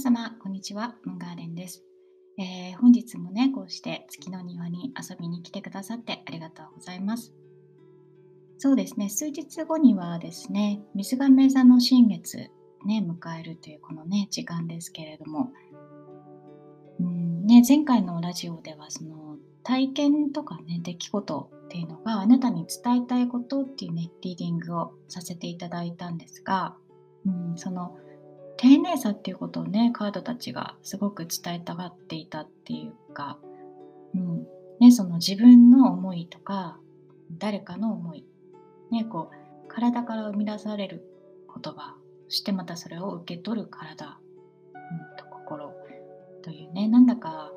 様、こんにちは。ムンガーデンです、えー、本日もね、こうして月の庭に遊びに来てくださってありがとうございます。そうですね、数日後にはですね、水亀座の新月、ね、迎えるというこのね、時間ですけれども、うんね、前回のラジオでは、その体験とかね、出来事っていうのがあなたに伝えたいことっていうね、リーディングをさせていただいたんですが、うん、その丁寧さっていうことをねカードたちがすごく伝えたがっていたっていうか、うん。ね、その自分の思いとか誰かの思い、ね、こう体から生み出される言葉そしてまたそれを受け取る体、うん、と心というね。なんだか、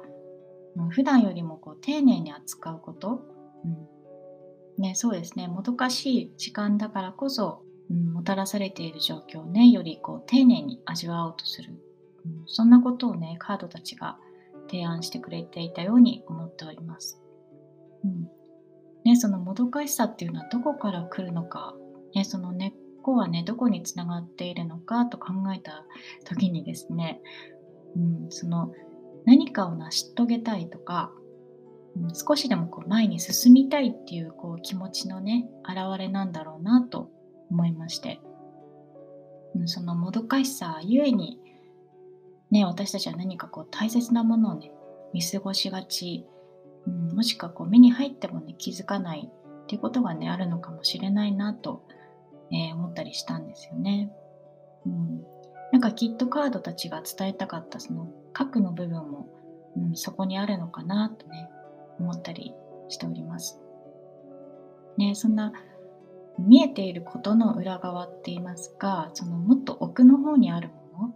うん、普段よりもこう丁寧に扱うこと、うん。ね、そうですね。もどかしい時間だからこそうん、もたらされている状況をねよりこう丁寧に味わおうとする、うん、そんなことをねカードたちが提案してくれていたように思っております。うん。ね、そのもどかしさっていうのはどこから来るのか、ね、その根っこはねどこにつながっているのかと考えた時にですね、うん、その何かを成し遂げたいとか、うん、少しでもこう前に進みたいっていうこう気持ちのね表れなんだろうなと思いまして、うん、そのもどかしさゆえに、ね、私たちは何かこう大切なものをね見過ごしがち、うん、もしくはこう目に入ってもね気づかないっていうことがねあるのかもしれないなと、えー、思ったりしたんですよね。うん、なんかきっとカードたちが伝えたかったその核の部分も、うん、そこにあるのかなとね思ったりしております。ね、そんな見えていることの裏側って言いますかそのもっと奥の方にあるも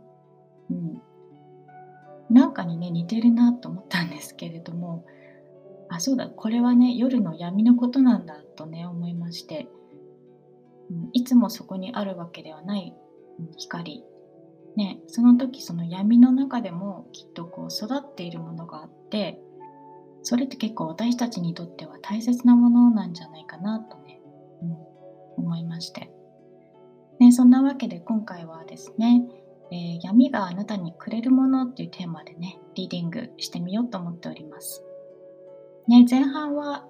の、うん、なんかにね似てるなと思ったんですけれどもあそうだこれはね夜の闇のことなんだとね思いまして、うん、いつもそこにあるわけではない光。ねその時その闇の中でもきっとこう育っているものがあってそれって結構私たちにとっては大切なものなんじゃないかなとね、うん。思いまして。ね、そんなわけで今回はですね、えー、闇があなたにくれるものっていうテーマでね、リーディングしてみようと思っております。ね、前半は、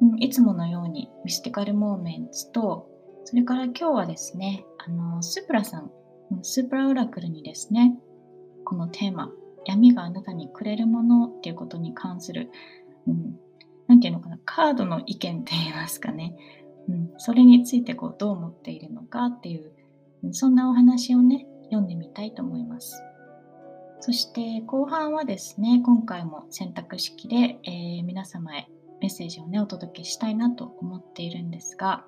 うん、いつものようにミスティカルモーメンツと、それから今日はですね、あの、スープラさん、スープラオラクルにですね、このテーマ、闇があなたにくれるものっていうことに関する、うん、なていうのかな、カードの意見って言いますかね、うん、それについてこうどう思っているのかっていう、そんなお話をね、読んでみたいと思います。そして後半はですね、今回も選択式で、えー、皆様へメッセージをね、お届けしたいなと思っているんですが、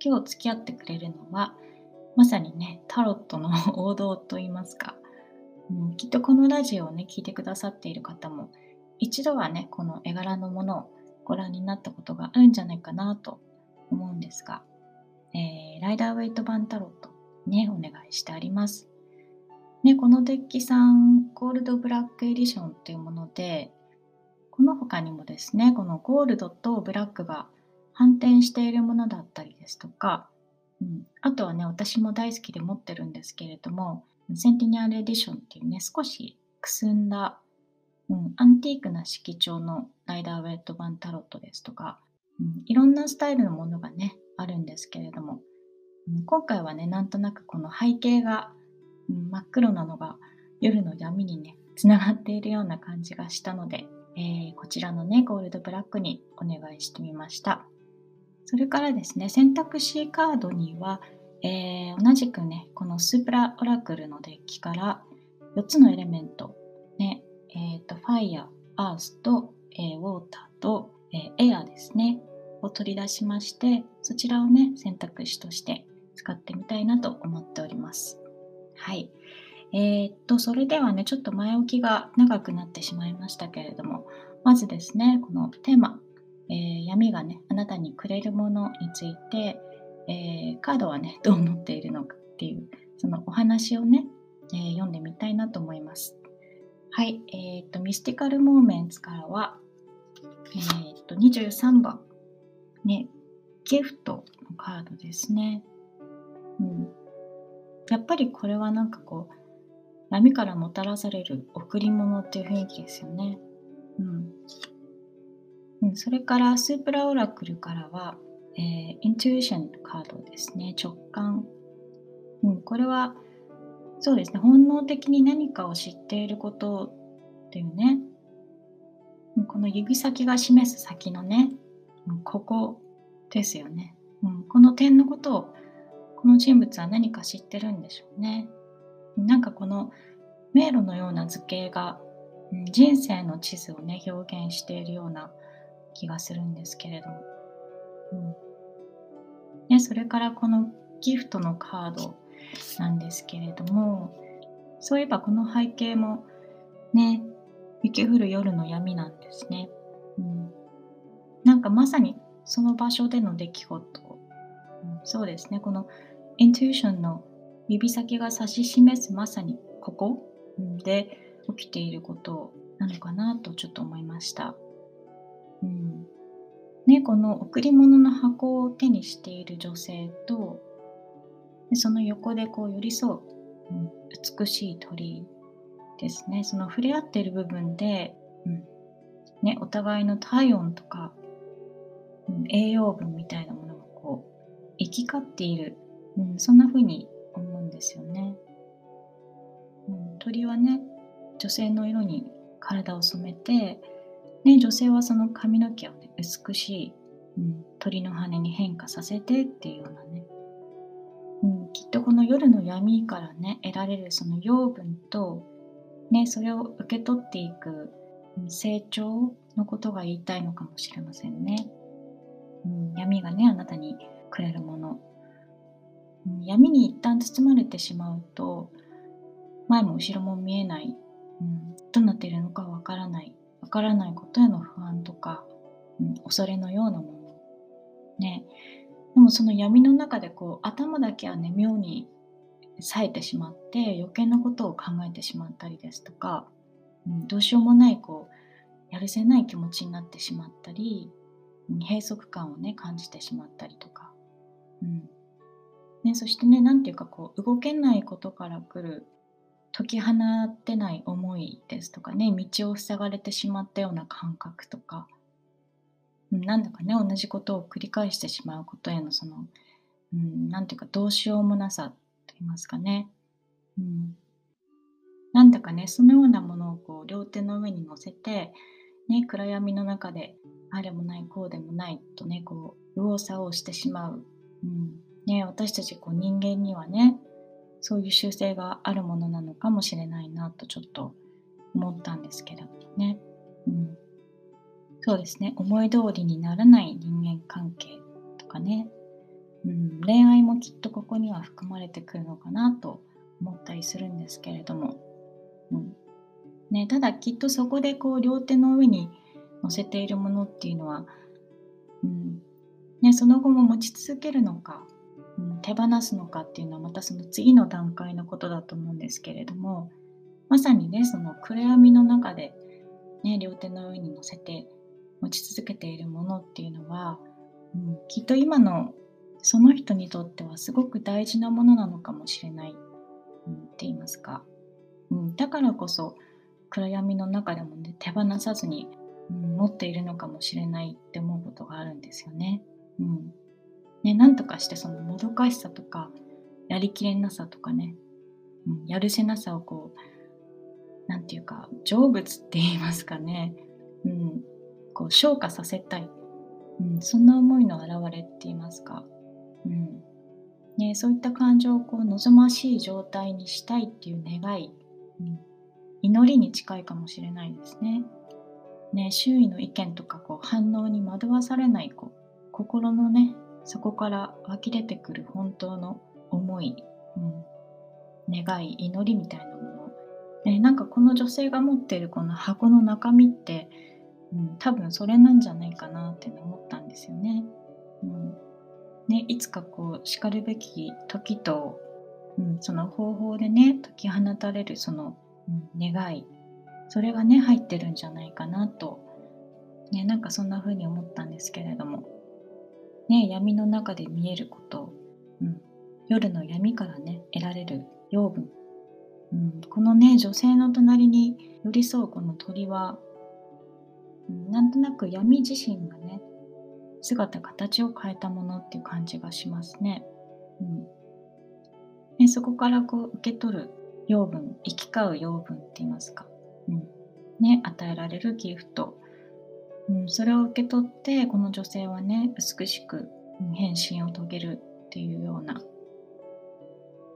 今日付き合ってくれるのは、まさにね、タロットの王道といいますか、うん、きっとこのラジオをね、聞いてくださっている方も、一度はね、この絵柄のものをご覧になったことがあるんじゃないかなと思うんですが、えー、ライダーウェイト版タロットね、お願いしてあります。ね、このデッキさん、ゴールドブラックエディションというもので、この他にもですね、このゴールドとブラックが反転しているものだったりですとか、うん、あとはね、私も大好きで持ってるんですけれども、センティニアルエディションっていうね、少しくすんだ、うん、アンティークな色調のライダーウェイト版タロットですとか、うん、いろんなスタイルのものがね、あるんですけれども、うん、今回はね、なんとなくこの背景が、真っ黒なのが夜の闇にね、つながっているような感じがしたので、えー、こちらのね、ゴールドブラックにお願いしてみました。それからですね、選択肢カードには、えー、同じくね、このスープラオラクルのデッキから4つのエレメント、ね、えっ、ー、と、ファイア、アースと、え、ウォーターと、えエアですね、を取り出しまして、そちらをね、選択肢として使ってみたいなと思っております。はい。えー、っと、それではね、ちょっと前置きが長くなってしまいましたけれども、まずですね、このテーマ、えー、闇がね、あなたにくれるものについて、えー、カードはね、どう思っているのかっていう、そのお話をね、え、読んでみたいなと思います。はい、えー、っと、ミスティカルモーメンツからは、えー、っと、23番、ね、ギフトのカードですね。うん。やっぱりこれはなんかこう、闇からもたらされる贈り物っていう雰囲気ですよね。うん。うん、それからスープラオラクルからは、えー、イントゥーションカードですね。直感。うん、これは、そうですね。本能的に何かを知っていることっていうね。この指先が示す先のね、ここですよね。うん、この点のことを、この人物は何か知ってるんでしょうね。なんかこの迷路のような図形が、うん、人生の地図をね、表現しているような気がするんですけれども。うんね、それからこのギフトのカードなんですけれども、そういえばこの背景もね、雪降る夜の闇なんですね。うん、なんかまさにその場所での出来事、うん、そうですね、このイントゥーションの指先が指し示すまさにここ。で起きていることなのかなとちょっと思いました。うん。ね、この贈り物の箱を手にしている女性とでその横でこう寄り添う、うん、美しい鳥。ですね。その触れ合っている部分で、うん。ね、お互いの体温とか、うん、栄養分みたいなものがこう行き交っている、うん、そんな風に思うんですよね、うん、鳥はね女性の色に体を染めて、ね、女性はその髪の毛をね美しい、うん、鳥の羽に変化させてっていうようなね、うん、きっとこの夜の闇からね得られるその養分と、ね、それを受け取っていく成長のことが言いたいのかもしれませんね。うん、闇がねあなたにくれるもの、うん、闇に一旦包まれてしまうと前も後ろも見えない、うん、どうなっているのかわからない。わからないことへの不安とか、うん、恐れのようなもの。ね。でもその闇の中でこう頭だけはね妙に冴えてしまって余計なことを考えてしまったりですとか、うん、どうしようもないこうやるせない気持ちになってしまったり、閉塞感をね感じてしまったりとか、うん。ね、そしてね何て言うかこう動けないことから来る解き放ってない思いですとかね道を塞がれてしまったような感覚とか、うんなんだかね同じことを繰り返してしまうことへのその、うん、ていうかどうしようもなさと言いますかね、うん、なんだかねそのようなものをこう両手の上に乗せて、ね、暗闇の中であれもないこうでもないとねこう右往左往してしまう、うん。ね、私たちこう人間にはねそういう習性があるものなのかもしれないなとちょっと思ったんですけどね。うん。そうですね。思い通りにならない人間関係とかね、うん、恋愛もきっとここには含まれてくるのかなと思ったりするんですけれども、うん。ね、ただきっとそこでこう両手の上に乗せているものっていうのは、うん。ね、その後も持ち続けるのか、うん、手放すのかっていうのはまたその次の段階のことだと思うんですけれどもまさにねその暗闇の中で、ね、両手の上に乗せて持ち続けているものっていうのは、うん、きっと今のその人にとってはすごく大事なものなのかもしれない、うん、って言いますか、うん、だからこそ暗闇の中でもね手放さずに、うん、持っているのかもしれないって思うことがあるんですよね。うん、ねなんとかしてそのもどかしさとかやりきれなさとかね、うん、やるせなさをこう何て言うか成仏って言いますかね、うん、こう昇華させたい、うん、そんな思いの表れって言いますか、うん。ね、そういった感情をこう望ましい状態にしたいっていう願い、うん、祈りに近いかもしれないですね。ね周囲の意見とかこう反応に惑わされないこう心のねそこから湧き出てくる本当の思い、うん、願い祈りみたいなもの、ね、なんかこの女性が持ってるこの箱の中身ってうん、多分それなんじゃないかなって思ったんですよね。うん、ねいつかこうしかるべき時と、うん、その方法でね解き放たれるその、うん、願い。それがね入ってるんじゃないかなと、ね、なんかそんな風に思ったんですけれども、ね、闇の中で見えること、うん、夜の闇からね得られる養分、うん、このね女性の隣に寄り添うこの鳥は、うん、なんとなく闇自身がね姿形を変えたものっていう感じがしますね。うん。ね、そこからこう受け取る養分行き交う養分って言いますか、うん。ね、与えられるギフト、うん、それを受け取ってこの女性はね美しく変身を遂げるっていうような、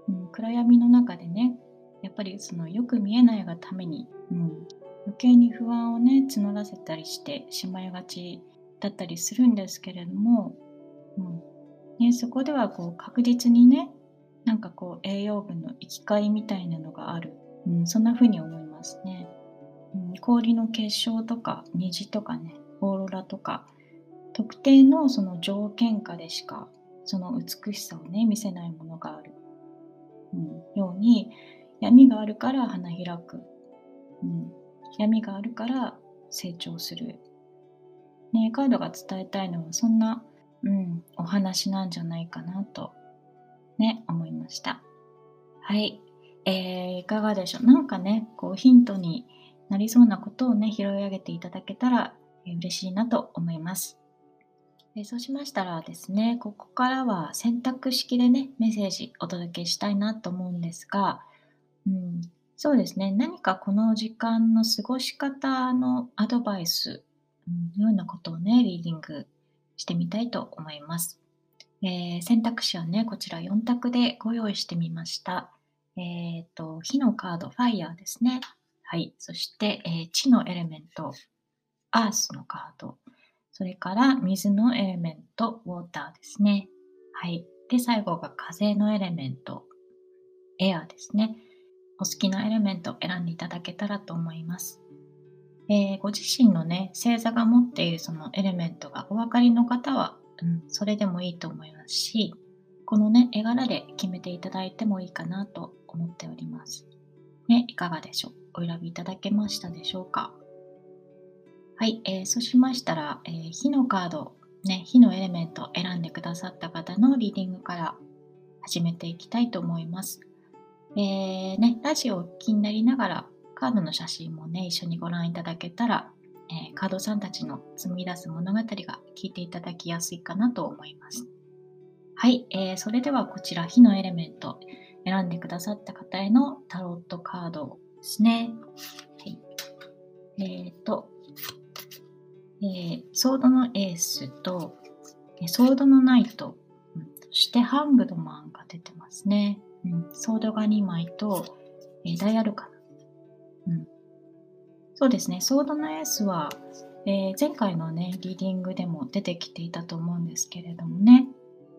うん、暗闇の中でねやっぱりそのよく見えないがために、うん、余計に不安をね募らせたりしてしまいがちだったりするんですけれども、うん。ね、そこではこう確実にねなんかこう栄養分の行き交いみたいなのがある、うん、そんな風に思いますね、うん、氷の結晶とか虹とかねオーロラとか特定のその条件下でしかその美しさをね見せないものがある、うん、ように闇があるから花開く、うん、闇があるから成長する、ね、カードが伝えたいのはそんな、うん、お話なんじゃないかなとね、思いました。はい。えー、いかがでしょう？なんかね、こうヒントになりそうなことをね、拾い上げていただけたら、嬉しいなと思います。え、そうしましたらですね、ここからは選択式でね、メッセージお届けしたいなと思うんですが、うん、そうですね、何かこの時間の過ごし方のアドバイスようなことをね、リーディングしてみたいと思います。えー、選択肢はね、こちら4択でご用意してみました。えっ、ー、と、火のカード、ファイヤーですね。はい。そして、えー、地のエレメント、アースのカード。それから水のエレメント、ウォーターですね。はい。で、最後が風のエレメント、エアーですね。お好きなエレメントを選んでいただけたらと思います。えー、ご自身のね、星座が持っているそのエレメントがお分かりの方はうん、それでもいいと思いますし、このね、絵柄で決めていただいてもいいかなと思っております。ね、いかがでしょう？お選びいただけましたでしょうか？はい、えー、そうしましたら、えー、火のカード、ね、火のエレメントを選んでくださった方のリーディングから始めていきたいと思います。えー、ね、ラジオを気になりながらカードの写真もね、一緒にご覧いただけたらえー、カードさんたちの紡ぎ出す物語が聞いていただきやすいかなと思います。はい、えー、それではこちら火のエレメント選んでくださった方へのタロットカードですね。はい、えっ、ー、と、えー、ソードのエースと、ソードのナイト、そしてハングドマンが出てますね。うん、ソードが2枚と、えー、ダイアルカナ。うん。そうですね、ソードのエースは、えー、前回のね、リーディングでも出てきていたと思うんですけれどもね、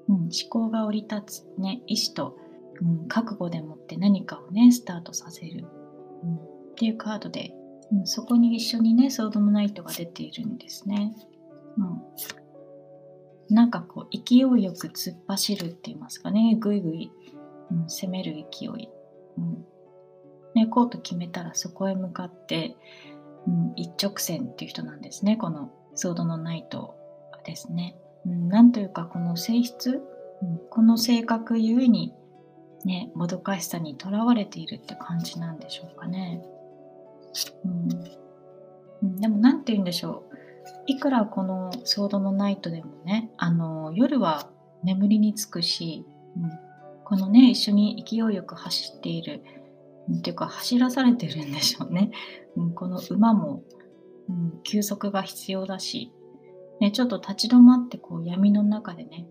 うん、思考が降り立つ、ね、意志と、うん、覚悟でもって何かをね、スタートさせる、うん、っていうカードで、うん、そこに一緒にね、ソードのナイトが出ているんですね。うん、なんかこう、勢いよく突っ走るって言いますかね、ぐいぐい、うん、攻める勢い。うん。ね、こうと決めたらそこへ向かって、うん、一直線っていう人なんですね。このソードのナイトですね、うん、なんというかこの性質、うん、この性格ゆえにねもどかしさにとらわれているって感じなんでしょうかね、うん。うん、でも何て言うんでしょう。いくらこのソードのナイトでもねあの夜は眠りにつくし、うん、このね一緒に勢いよく走っているっていうか走らされてるんでしょうね。うん、この馬も、うん、休息が必要だし、ね、ちょっと立ち止まってこう闇の中でね、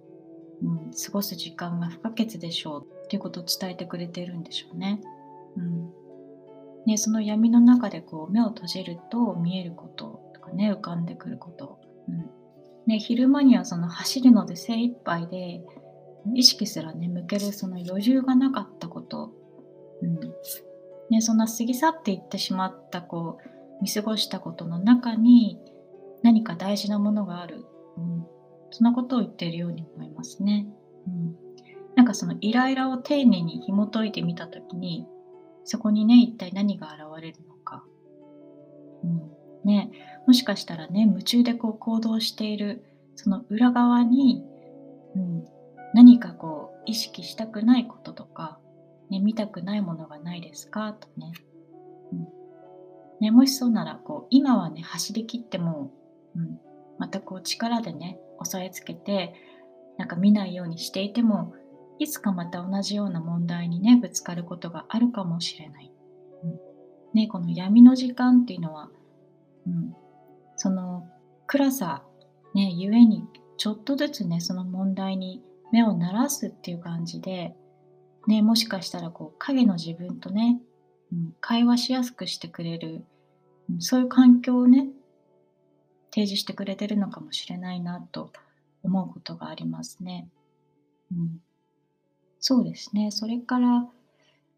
うん、過ごす時間が不可欠でしょう。っていうことを伝えてくれてるんでしょうね。うん。ね、その闇の中でこう目を閉じると見えることとかね浮かんでくること、うん。ね、昼間にはその走るので精一杯で意識すらね向けるその余裕がなかったこと、うん。ね、そんな過ぎ去っていってしまったこう見過ごしたことの中に何か大事なものがある、うん、そんなことを言っているように思いますね。うん、なんかそのイライラを丁寧に紐解いてみた時にそこにね一体何が現れるのか、うん。ね、もしかしたらね夢中でこう行動しているその裏側に、うん、何かこう意識したくないこととかね、見たくないものがないですか？とね。うん。ね、もしそうならこう今はね走りきっても、うん、またこう力でね押さえつけてなんか見ないようにしていてもいつかまた同じような問題にねぶつかることがあるかもしれない。うん、ね、この闇の時間っていうのは、うん、その暗さ、ね、ゆえにちょっとずつねその問題に目を慣らすっていう感じで、ね、もしかしたらこう影の自分とね、うん、会話しやすくしてくれる、うん、そういう環境をね提示してくれてるのかもしれないなと思うことがありますね。うん、そうですね。それから、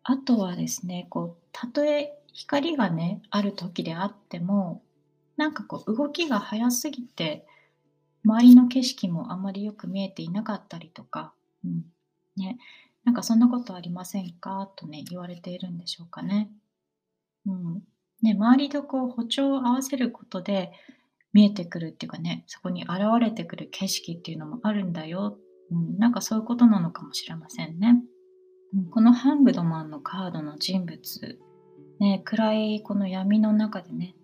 あとはですね、こう、たとえ光がね、ある時であっても、なんかこう、動きが速すぎて、周りの景色もあまりよく見えていなかったりとか、うん、ね、なんかそんなことありませんか？とね、言われているんでしょうかね。うん。ね、周りとこう、歩調を合わせることで、見えてくるっていうかね、そこに現れてくる景色っていうのもあるんだよ。うん、なんかそういうことなのかもしれませんね。うん、このハングドマンのカードの人物、ね、暗いこの闇の中でね、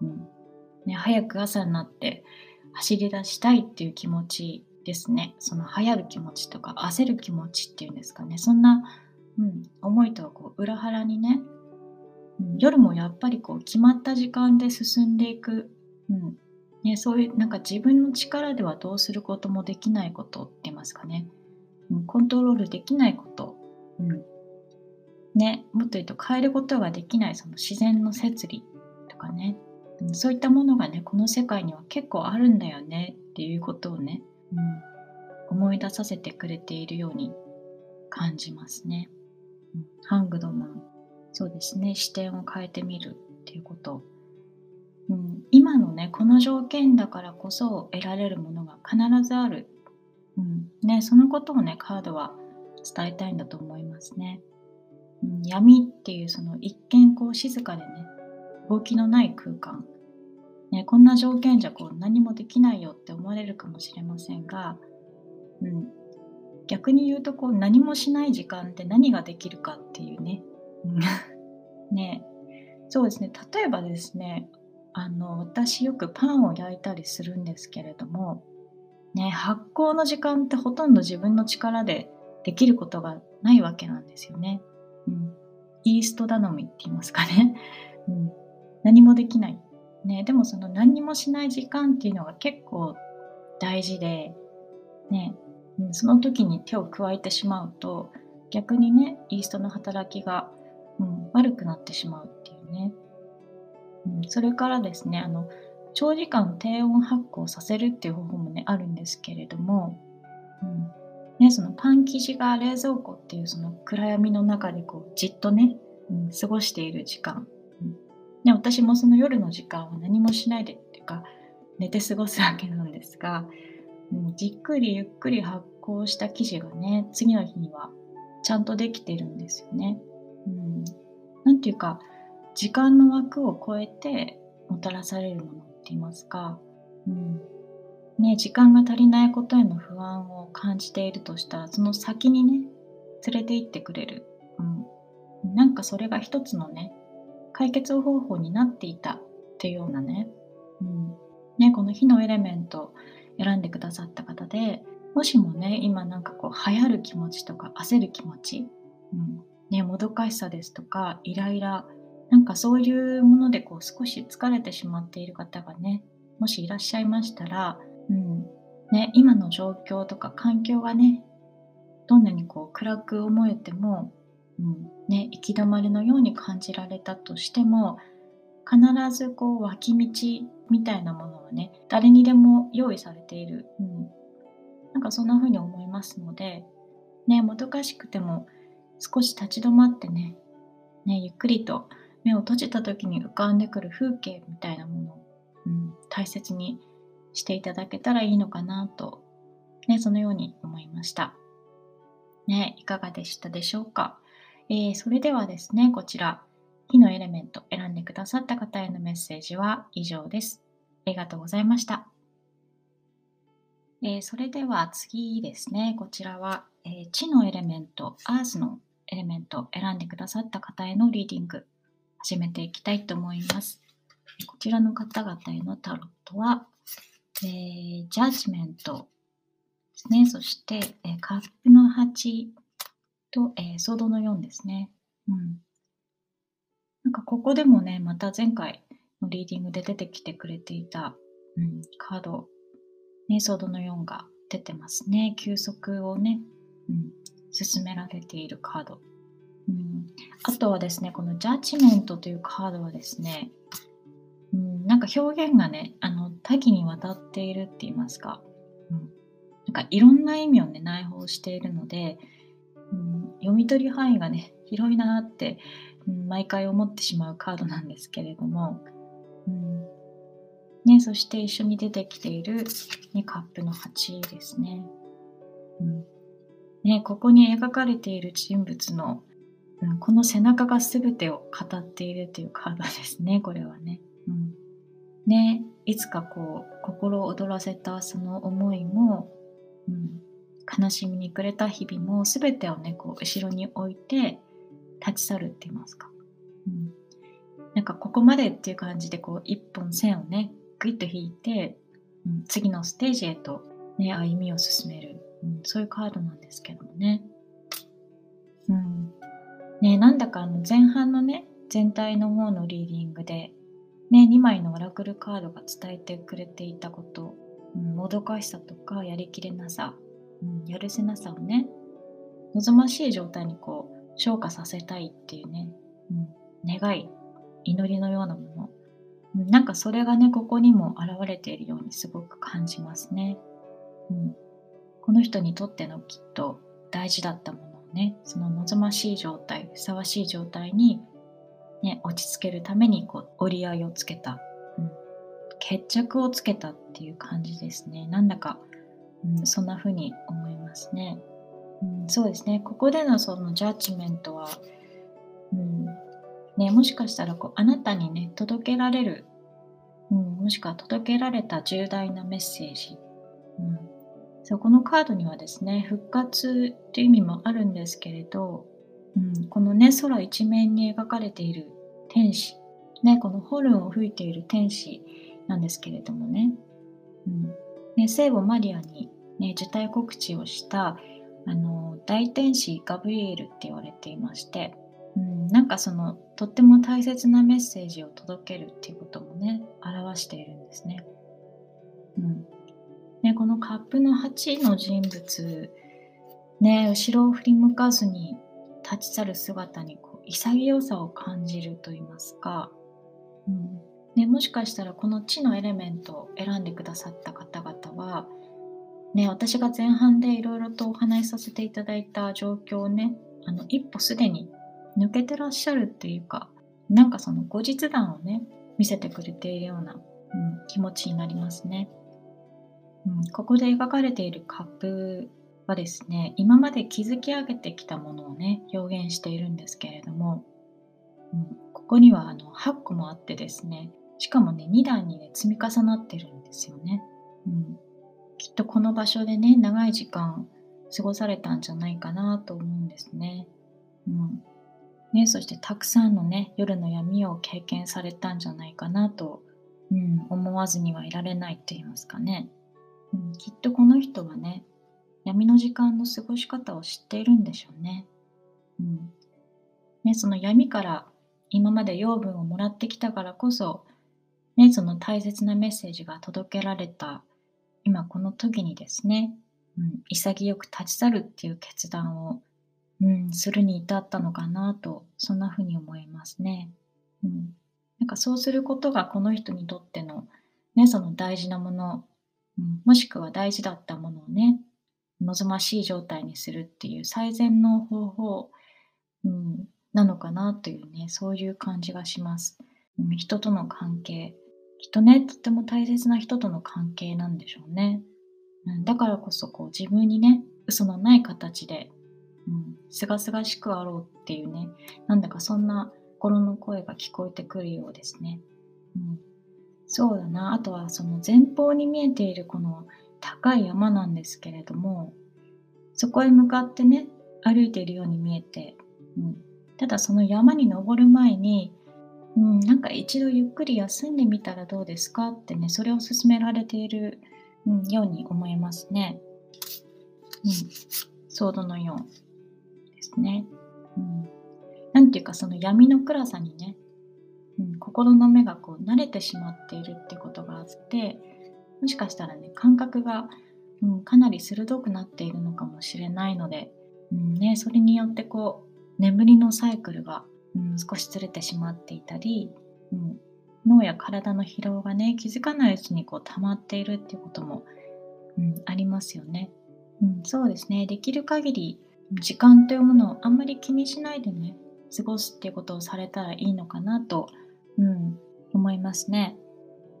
うんね、早く朝になって走り出したいっていう気持ちですね。その流行る気持ちとか焦る気持ちっていうんですかね。そんな、うん、思いとはこう裏腹にね、うん、夜もやっぱりこう決まった時間で進んでいく。うん。ね、そういうなんか自分の力ではどうすることもできないことって言いますかね、うん、コントロールできないこと、うん。ね、もっと言うと変えることができないその自然の摂理とかね、そういったものがねこの世界には結構あるんだよねっていうことをね、うん、思い出させてくれているように感じますね。うん、ハングドマン。そうですね。視点を変えてみるっていうこと。うん、今のねこの条件だからこそ得られるものが必ずある、うん。ね、そのことをねカードは伝えたいんだと思いますね、うん、闇っていうその一見こう静かでね動きのない空間、ね、こんな条件じゃこう何もできないよって思われるかもしれませんが、うん、逆に言うとこう何もしない時間って何ができるかっていうね。ね。そうですね。例えばですねあの私よくパンを焼いたりするんですけれども、ね、発酵の時間ってほとんど自分の力でできることがないわけなんですよね。うん、イースト頼みって言いますかね。うん、何もできない。ね、でもその何にもしない時間っていうのが結構大事で、ね、その時に手を加えてしまうと逆にねイーストの働きが、うん、悪くなってしまうっていうね。うんそれからですねあの長時間低温発酵させるっていう方法もねあるんですけれども、うんね、そのパン生地が冷蔵庫っていうその暗闇の中でこうじっとね、うん、過ごしている時間、うんね、私もその夜の時間は何もしないでっていうか寝て過ごすわけなんですが、うん、じっくりゆっくり発酵した生地がね次の日にはちゃんとできてるんですよね。うん、なんていうか時間の枠を超えてもたらされるものって言いますか、うんね、時間が足りないことへの不安を感じているとしたらその先にね連れて行ってくれる、うん、なんかそれが一つのね解決方法になっていたっていうようなね,、うん。ねこの火のエレメント選んでくださった方でもしもね今なんかこう流行る気持ちとか焦る気持ち、うん。ね、もどかしさですとかイライラなんかそういうものでこう少し疲れてしまっている方がね、もしいらっしゃいましたら、うん、ね、今の状況とか環境がね、どんなにこう暗く思えても、うんね、行き止まりのように感じられたとしても、必ずこう脇道みたいなものはね、誰にでも用意されている。うん、なんかそんな風に思いますので、ね、もどかしくても少し立ち止まってね、ね、ゆっくりと目を閉じた時に浮かんでくる風景みたいなものを、うん、大切にしていただけたらいいのかなと、ね、そのように思いました。ね、いかがでしたでしょうか、えー、それではですね、こちら、火のエレメント選んでくださった方へのメッセージは以上です。ありがとうございました。えー、それでは次ですね、こちらは、えー、地のエレメント、アースのエレメント選んでくださった方へのリーディング始めていきたいと思います。こちらの方々へのタロットは、えー、ジャッジメントですね。そして、えー、カップの8と、えー、ソードの4ですね。うん。なんかここでもね、また前回のリーディングで出てきてくれていた、うん、カード、ね、ソードの4が出てますね。休息をね、うん、進められているカード。うん、あとはですね、このジャッジメントというカードはですね、うん、なんか表現がね、あの多岐にわたっているって言いますか、うん、なんかいろんな意味をね、内包しているので、読み取り範囲がね、広いなって、毎回思ってしまうカードなんですけれども、うん。ね、そして一緒に出てきている、ね、カップの8ですね。うん。ね、ここに描かれている人物の、うん、この背中が全てを語っているというカードですね、これはね。うん、ね、いつかこう、心を躍らせたその思いも、うん、悲しみに暮れた日々も全てをね、こう、後ろに置いて立ち去るって言いますか。うん、なんかここまでっていう感じでこう一本線をねグイッと引いて、うん、次のステージへと、ね、歩みを進めるうん、そういうカードなんですけどもね。うん。ねなんだかあの前半のね、全体の方のリーディングで、ね、2枚のオラクルカードが伝えてくれていたこと、うん、もどかしさとかやりきれなさ、うん、やるせなさをね、望ましい状態にこう、昇華させたいっていうね、うん、願い、祈りのようなもの、うん、なんかそれがね、ここにも現れているようにすごく感じますね。うん。この人にとってのきっと大事だったものをねその望ましい状態ふさわしい状態に、ね、落ち着けるためにこう折り合いをつけた、うん、決着をつけたっていう感じですね。なんだか、うん、そんな風に思いますね、うん、そうですね。ここでのそのジャッジメントは、うんね、もしかしたらこうあなたにね届けられる、うん、もしくは届けられた重大なメッセージ、うんそうこのカードにはですね復活という意味もあるんですけれど、うん、このね空一面に描かれている天使、ね、このホルンを吹いている天使なんですけれどもね,、うんね聖母マリアに、ね、受胎告知をしたあの大天使ガブリエルって言われていまして、うん、なんかそのとっても大切なメッセージを届けるっていうこともね表しているんですね。うんね、このカップの8の人物、ね、後ろを振り向かずに立ち去る姿にこう潔さを感じると言いますか、うんね、もしかしたらこの地のエレメントを選んでくださった方々は、ね、私が前半でいろいろとお話しさせていただいた状況をねあの一歩すでに抜けてらっしゃるっていうかなんかその後日談をね見せてくれているような、うん、気持ちになりますね。うん、ここで描かれているカップはですね今まで築き上げてきたものをね表現しているんですけれども、うん、ここにはあの8個もあってですねしかもね2段にね積み重なってるんですよね、うん、きっとこの場所でね長い時間過ごされたんじゃないかなと思うんですね,、うんねそしてたくさんのね夜の闇を経験されたんじゃないかなと、うん、思わずにはいられないと言いますかね、うん、きっとこの人はね、闇の時間の過ごし方を知っているんでしょうね。うん。ね、その闇から今まで養分をもらってきたからこそ、ね、その大切なメッセージが届けられた今この時にですね、うん、潔く立ち去るっていう決断を、うん、するに至ったのかなとそんなふうに思いますね。うん、なんかそうすることがこの人にとっての,、ね、その大事なものうん、もしくは大事だったものをね、望ましい状態にするっていう最善の方法、うん、なのかなというね、そういう感じがします。うん、人との関係。きっとね、とっても大切な人との関係なんでしょうね。うん、だからこそこう自分にね、嘘のない形で、うん、すがすがしくあろうっていうね、なんだかそんな心の声が聞こえてくるようですね。うんそうだな。あとはその前方に見えているこの高い山なんですけれども、そこへ向かってね、歩いているように見えて、うん、ただその山に登る前に、うん、なんか一度ゆっくり休んでみたらどうですかってねそれを勧められている、うん、ように思いますね。うん、ソードの4ですね。うん、なんていうかその闇の暗さにね、うん、心の目がこう慣れてしまっているってことがあってもしかしたらね感覚が、うん、かなり鋭くなっているのかもしれないので、うんね、それによってこう眠りのサイクルが、うん、少しずれてしまっていたり、うん、脳や体の疲労がね気づかないうちにこう溜まっているっていうことも、うん、ありますよね。うん、そうですねできる限り時間というものをあんまり気にしないでね過ごすっていうことをされたらいいのかなと、うん、思いますね。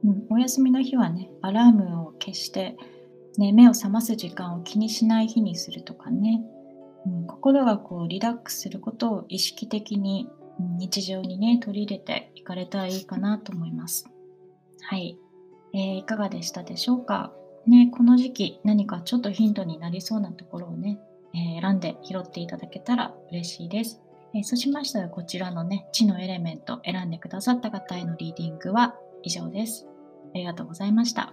うん、お休みの日はねアラームを消して、ね、目を覚ます時間を気にしない日にするとかね、うん、心がこうリラックスすることを意識的に、日常にね取り入れていかれたらいいかなと思います。はい、えー、いかがでしたでしょうか？ね、この時期何かちょっとヒントになりそうなところをね、えー、選んで拾っていただけたら嬉しいです。えー、そうしましたらこちらのね、地のエレメント選んでくださった方へのリーディングは以上です。ありがとうございました。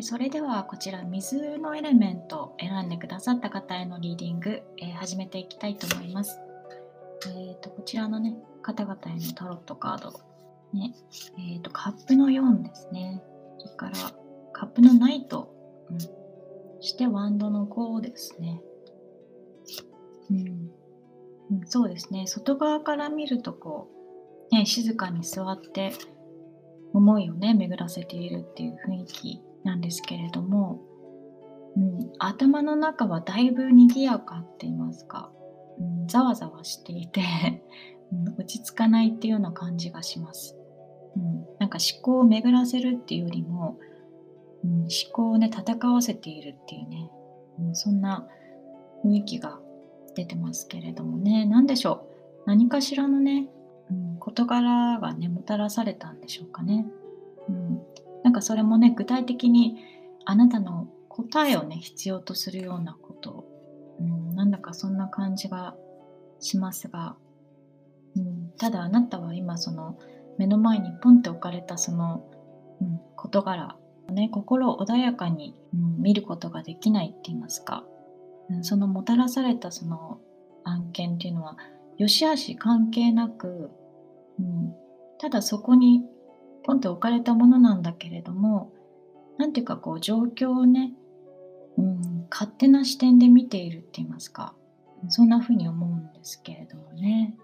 それではこちら水のエレメントを選んでくださった方へのリーディング、えー、始めていきたいと思います。えーと、こちらのね方々へのタロットカード、ねえーと、カップの4ですね。それからカップのナイト、うん、してワンドの5ですね。うん、うん、そうですね。外側から見るとこう、ね、静かに座って思いをね巡らせているっていう雰囲気なんですけれども、うん、頭の中はだいぶ賑やかって言いますか、うん、ざわざわしていて、落ち着かないっていうような感じがします、うん、なんか思考を巡らせるっていうよりも、うん、思考をね戦わせているっていうね、うん、そんな雰囲気が出てますけれどもね。何でしょう？何かしらのねうん、事柄がねもたらされたんでしょうかね。うん、なんかそれもね具体的にあなたの答えをね必要とするようなこと、うん、なんだかそんな感じがしますが、うん、ただあなたは今その目の前にポンって置かれたその、うん、事柄ね心を穏やかに、うん、見ることができないって言いますか、うん、そのもたらされたその案件っていうのは良し悪し関係なくうん、ただそこにポンって置かれたものなんだけれども何ていうかこう状況をね、うん、勝手な視点で見ているって言いますか。そんな風に思うんですけれどもね、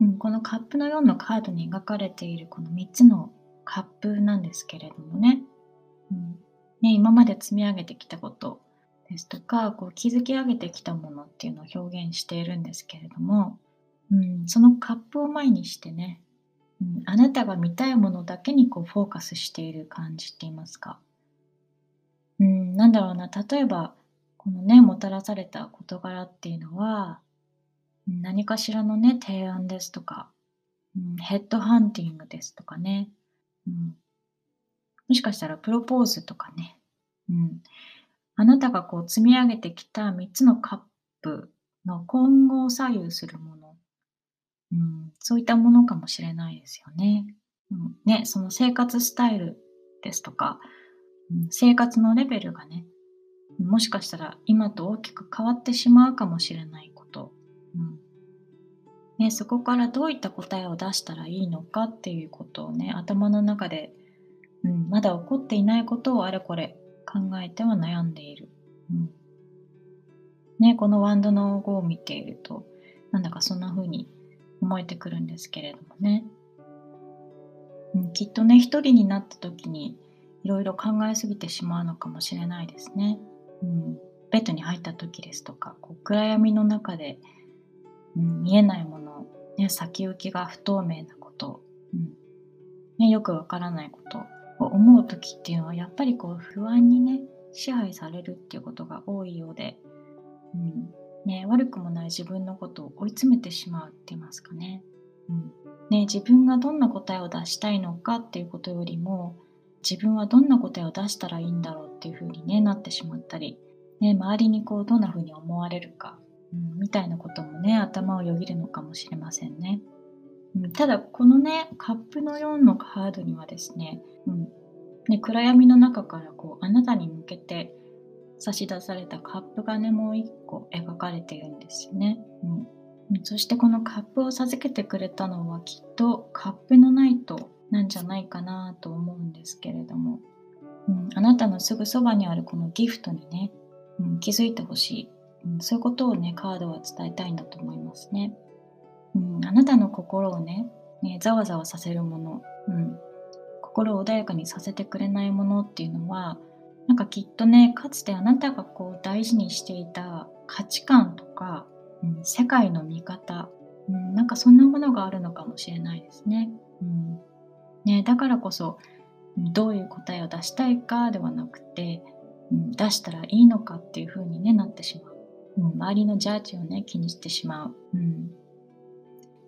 うん、このカップの4のカードに描かれているこの3つのカップなんですけれどもね,、うん、ね今まで積み上げてきたことですとかこう築き上げてきたものっていうのを表現しているんですけれども、うん、そのカップを前にしてね、うん、あなたが見たいものだけにこうフォーカスしている感じって言いますか、うん、なんだろうな例えばこのねもたらされた事柄っていうのは何かしらのね提案ですとか、うん、ヘッドハンティングですとかね、うん、もしかしたらプロポーズとかね、うん、あなたがこう積み上げてきた3つのカップの今後を左右するものうん、そういったものかもしれないですよね。うん、ね、その生活スタイルですとか、生活のレベルがね、もしかしたら今と大きく変わってしまうかもしれないこと、うん。ね、そこからどういった答えを出したらいいのかっていうことをね頭の中で、うん、まだ起こっていないことをあれこれ考えては悩んでいる、うん。ね、このワンドの5を見ているとなんだかそんな風に思えてくるんですけれどもね、うん、きっとね一人になった時にいろいろ考えすぎてしまうのかもしれないですね、うん、ベッドに入った時ですとかこう暗闇の中で、うん、見えないもの、ね、先行きが不透明なこと、うん。ね、よくわからないことを思う時っていうのはやっぱりこう不安にね支配されるっていうことが多いようで、うん、ね、悪くもない自分のことを追い詰めてしまうって言いますかね。うん。ね、自分がどんな答えを出したいのかっていうことよりも自分はどんな答えを出したらいいんだろうっていうふうに、ね、なってしまったり、ね、周りにこうどんなふうに思われるか、うん、みたいなこともね頭をよぎるのかもしれませんね。うん、ただこのねカップの4のカードにはですね,、うんね暗闇の中からこうあなたに向けて差し出されたカップがねもう一個描かれているんですよね。うんそしてこのカップを授けてくれたのはきっとカップのナイトなんじゃないかなと思うんですけれども、うん、あなたのすぐそばにあるこのギフトにね、うん、気づいてほしい、うん、そういうことをねカードは伝えたいんだと思いますね。うん、あなたの心をねねざわざわさせるもの、うん、心を穏やかにさせてくれないものっていうのはなんかきっとねかつてあなたがこう大事にしていた価値観とかうん、世界の見方、うん、なんかそんなものがあるのかもしれないですね。うんねだからこそどういう答えを出したいかではなくて、うん、出したらいいのかっていう風に、ね、なってしまう、うん、周りのジャージをね気にしてしまう、うん、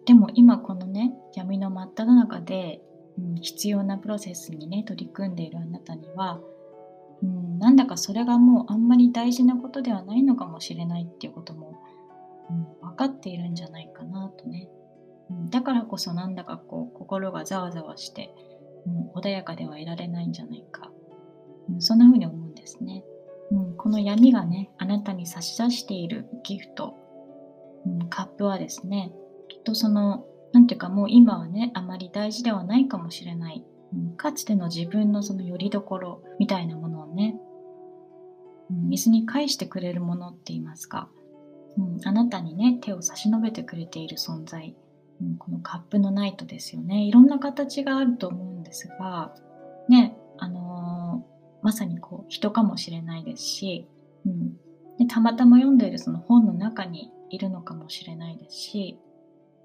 でも今このね闇の真っ只中で、うん、必要なプロセスにね取り組んでいるあなたには、うん、なんだかそれがもうあんまり大事なことではないのかもしれないっていうこともうん、分かっているんじゃないかなとね、だからこそなんだかこう心がざわざわして、うん、穏やかではいられないんじゃないか、うん、そんな風に思うんですね、うん、この闇がねあなたに差し出しているギフト、うん、カップはですねきっとその何ていうかもう今はねあまり大事ではないかもしれない、うん、かつての自分のその拠り所みたいなものをね、うん、水に返してくれるものって言いますか。うん、あなたにね手を差し伸べてくれている存在、うん、このカップのナイトですよね。いろんな形があると思うんですがねあのー、まさにこう人かもしれないですし、うん、でたまたま読んでいるその本の中にいるのかもしれないですし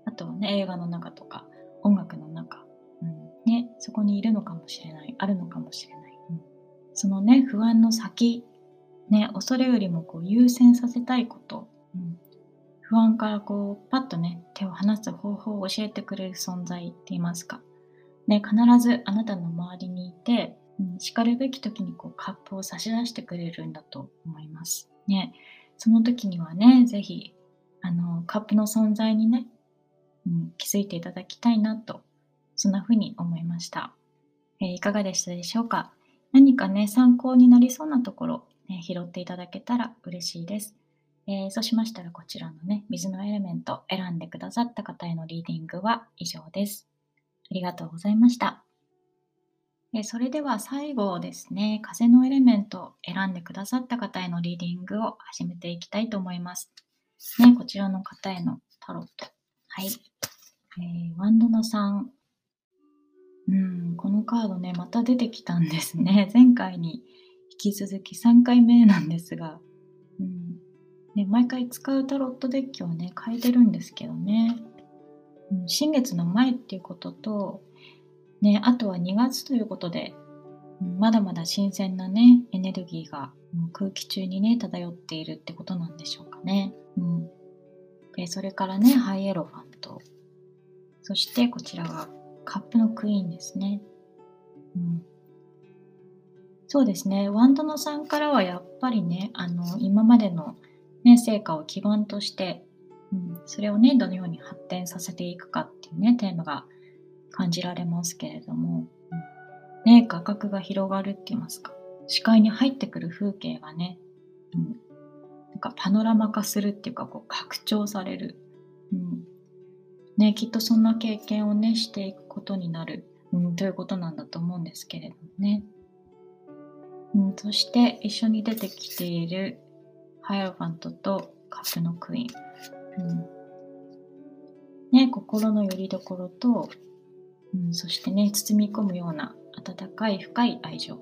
あとはね映画の中とか音楽の中、うん。ね、そこにいるのかもしれないあるのかもしれない、うん、そのね不安の先ね恐れよりもこう優先させたいことうん、不安からこうパッとね手を離す方法を教えてくれる存在って言いますか、ね、必ずあなたの周りにいて、うん、しかるべき時にこうカップを差し出してくれるんだと思います。ね、その時にはね是非あのカップの存在にね、うん、気づいていただきたいなとそんな風に思いました、えー、いかがでしたでしょうか何かね参考になりそうなところ、ね、拾っていただけたら嬉しいです。えー、そうしましたらこちらのね、水のエレメント選んでくださった方へのリーディングは以上です。ありがとうございました。えー、それでは最後ですね、風のエレメント選んでくださった方へのリーディングを始めていきたいと思います。ね、こちらの方へのタロット。はい。えー、ワンドの3。うん、このカードね、また出てきたんですね。前回に引き続き3回目なんですが、ね、毎回使うタロットデッキをね、変えてるんですけどね。うん、新月の前っていうことと、ね、あとは2月ということで、まだまだ新鮮なね、エネルギーが空気中にね、漂っているってことなんでしょうかね。うん。でそれからね、ハイエロファント。そしてこちらがカップのクイーンですね。うん。そうですね。ワンドの3からはやっぱりね、あの、今までのね、成果を基盤として、うん、それをねどのように発展させていくかっていうねテーマが感じられますけれども、うん、ね画角が広がるって言いますか。視界に入ってくる風景がね、うん、なんかパノラマ化するっていうかこう拡張される、うんね、きっとそんな経験をねしていくことになる、うん、ということなんだと思うんですけれどもね、うん、そして一緒に出てきているハイロファントとカップのクイーン。うんね、心の拠り所と、うん、そしてね、包み込むような温かい深い愛情。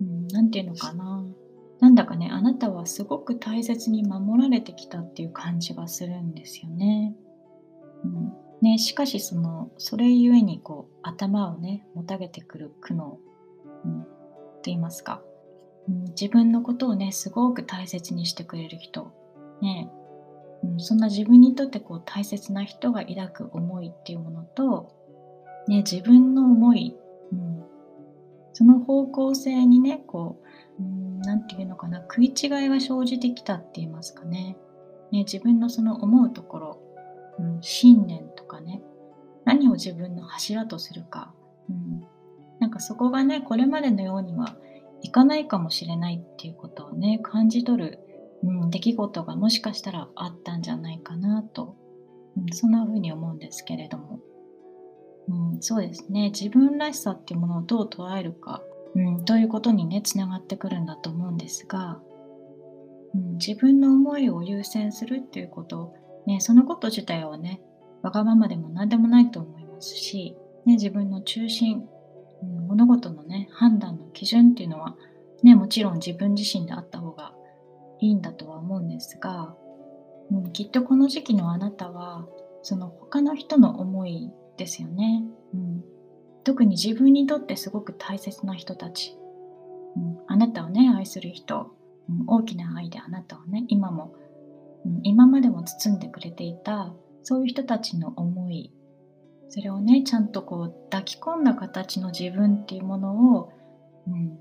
うん、なんていうのかな。なんだかね、あなたはすごく大切に守られてきたっていう感じがするんですよね。うんね、しかしそのそれゆえにこう頭をねもたげてくる苦悩、うん、と言いますかうん、自分のことをねすごく大切にしてくれる人、ね。うん、そんな自分にとってこう大切な人が抱く思いっていうものと、ね、自分の思い、うん、その方向性にねこう何、うん、て言うのかな食い違いが生じてきたって言いますかね、ね、自分のその思うところ、うん、信念とかね何を自分の柱とするか、うん、なんかそこがねこれまでのようにはいかないかもしれないっていうことをね感じ取る、うん、出来事がもしかしたらあったんじゃないかなと、うん、そんな風に思うんですけれども、うん、そうですね。自分らしさっていうものをどう捉えるか、うん、ということにねつながってくるんだと思うんですが、うん、自分の思いを優先するっていうことね、そのこと自体はねわがままでも何でもないと思いますし、ね、自分の中心、物事のね判断の基準っていうのは、ね、もちろん自分自身であった方がいいんだとは思うんですが、うん、きっとこの時期のあなたはその他の人の思いですよね、うん、特に自分にとってすごく大切な人たち、うん、あなたをね愛する人、うん、大きな愛であなたをね今も、うん、今までも包んでくれていたそういう人たちの思いそれをねちゃんとこう抱き込んだ形の自分っていうものを、うん、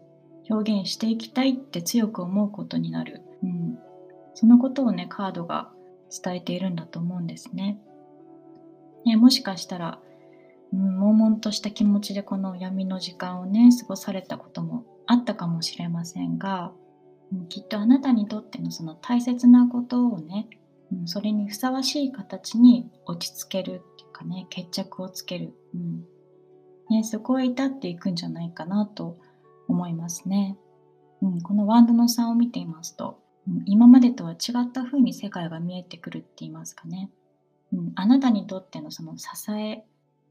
表現していきたいって強く思うことになる、うん、そのことをねカードが伝えているんだと思うんですね。ねもしかしたら、うん、悶々とした気持ちでこの闇の時間をね過ごされたこともあったかもしれませんが、うん、きっとあなたにとってのその大切なことをね、うん、それにふさわしい形に落ち着けるかね決着をつける、うん。ね、そこへ至っていくんじゃないかなと思いますね。うん、このワンドの3を見ていますと、うん、今までとは違った風に世界が見えてくるって言いますかね。うん、あなたにとってのその支え、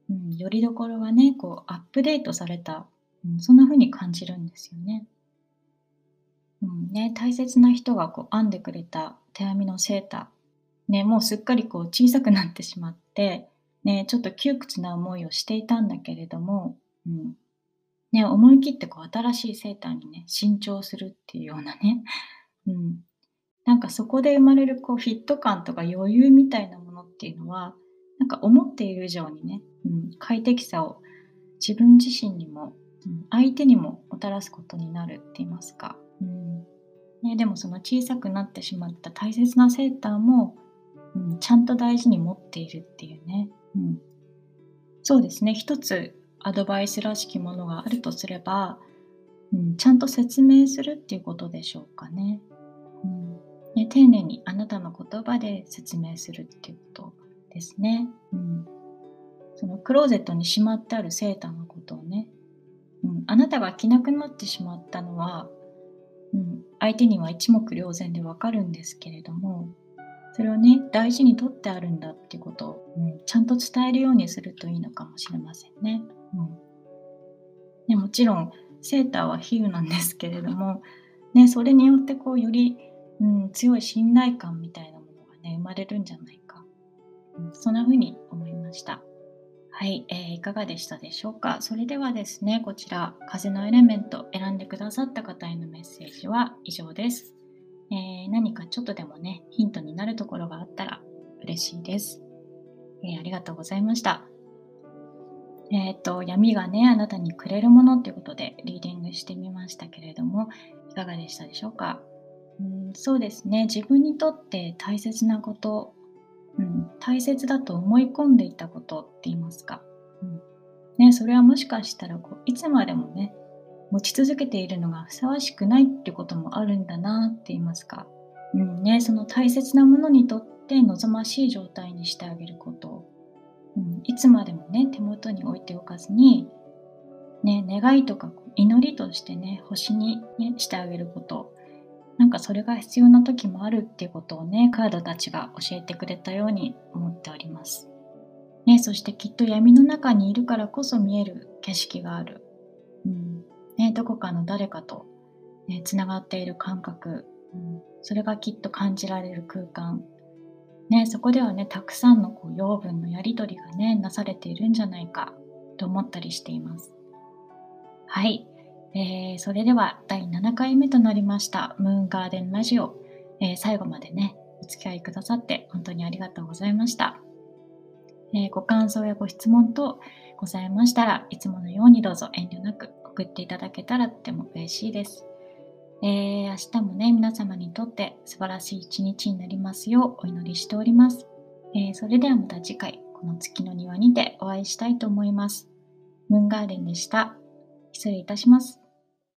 うん、よりどころがね、こうアップデートされた、うん、そんな風に感じるんですよね。うん。ね、大切な人がこう編んでくれた手編みのセーター、ね、もうすっかりこう小さくなってしまって、ね、ちょっと窮屈な思いをしていたんだけれども、うん。ね、思い切ってこう新しいセーターにね新調するっていうようなね、うん、なんかそこで生まれるこうフィット感とか余裕みたいなものっていうのはなんか思っている以上にね、うん、快適さを自分自身にも、うん、相手にももたらすことになるって言いますか、うん。ね、でもその小さくなってしまった大切なセーターも、うん、ちゃんと大事に持っているっていうね、うん、そうですね。一つアドバイスらしきものがあるとすれば、うん、ちゃんと説明するっていうことでしょうかね。うん、ね丁寧にあなたの言葉で説明するっていうことですね。うん、そのクローゼットにしまってあるセーターのことをね、うん、あなたが着なくなってしまったのは、うん、相手には一目瞭然でわかるんですけれどもそれをね大事にとってあるんだっていうことを、うん、ちゃんと伝えるようにするといいのかもしれませんね。うん、ねもちろんセーターは比喩なんですけれども、ね、それによってこうより、うん、強い信頼感みたいなものがね生まれるんじゃないか、うん、そんな風に思いました。はい、えー、いかがでしたでしょうか？それではですね、こちら、風のエレメント選んでくださった方へのメッセージは以上です。えー、何かちょっとでもね、ヒントになるところがあったら嬉しいです。えー、ありがとうございました。えっ、ー、と、闇がね、あなたにくれるものっていうことでリーディングしてみましたけれども、いかがでしたでしょうか？うんそうですね、自分にとって大切なこと、うん、大切だと思い込んでいたことって言いますか？うんね、それはもしかしたらこういつまでもね持ち続けているのがふさわしくないってこともあるんだなって言いますか、うんね、その大切なものにとって望ましい状態にしてあげることうん、いつまでもね手元に置いておかずに、ね、願いとか祈りとしてね星に、ね、してあげることなんかそれが必要な時もあるっていうことをねカードたちが教えてくれたように思っております。ね、そしてきっと闇の中にいるからこそ見える景色がある。うんね、どこかの誰かと、ね、つながっている感覚、うん、それがきっと感じられる空間。ね、そこではねたくさんのこう養分のやり取りがねなされているんじゃないかと思ったりしています。はい、えー、それでは第7回目となりましたムーンガーデンラジオ、えー、最後までねお付き合いくださって本当にありがとうございました、えー、ご感想やご質問等ございましたらいつものようにどうぞ遠慮なく送っていただけたらとても嬉しいですえー、明日もね、皆様にとって素晴らしい一日になりますようお祈りしております。えー、それではまた次回、この月の庭にてお会いしたいと思います。ムーンガーデンでした。失礼いたします。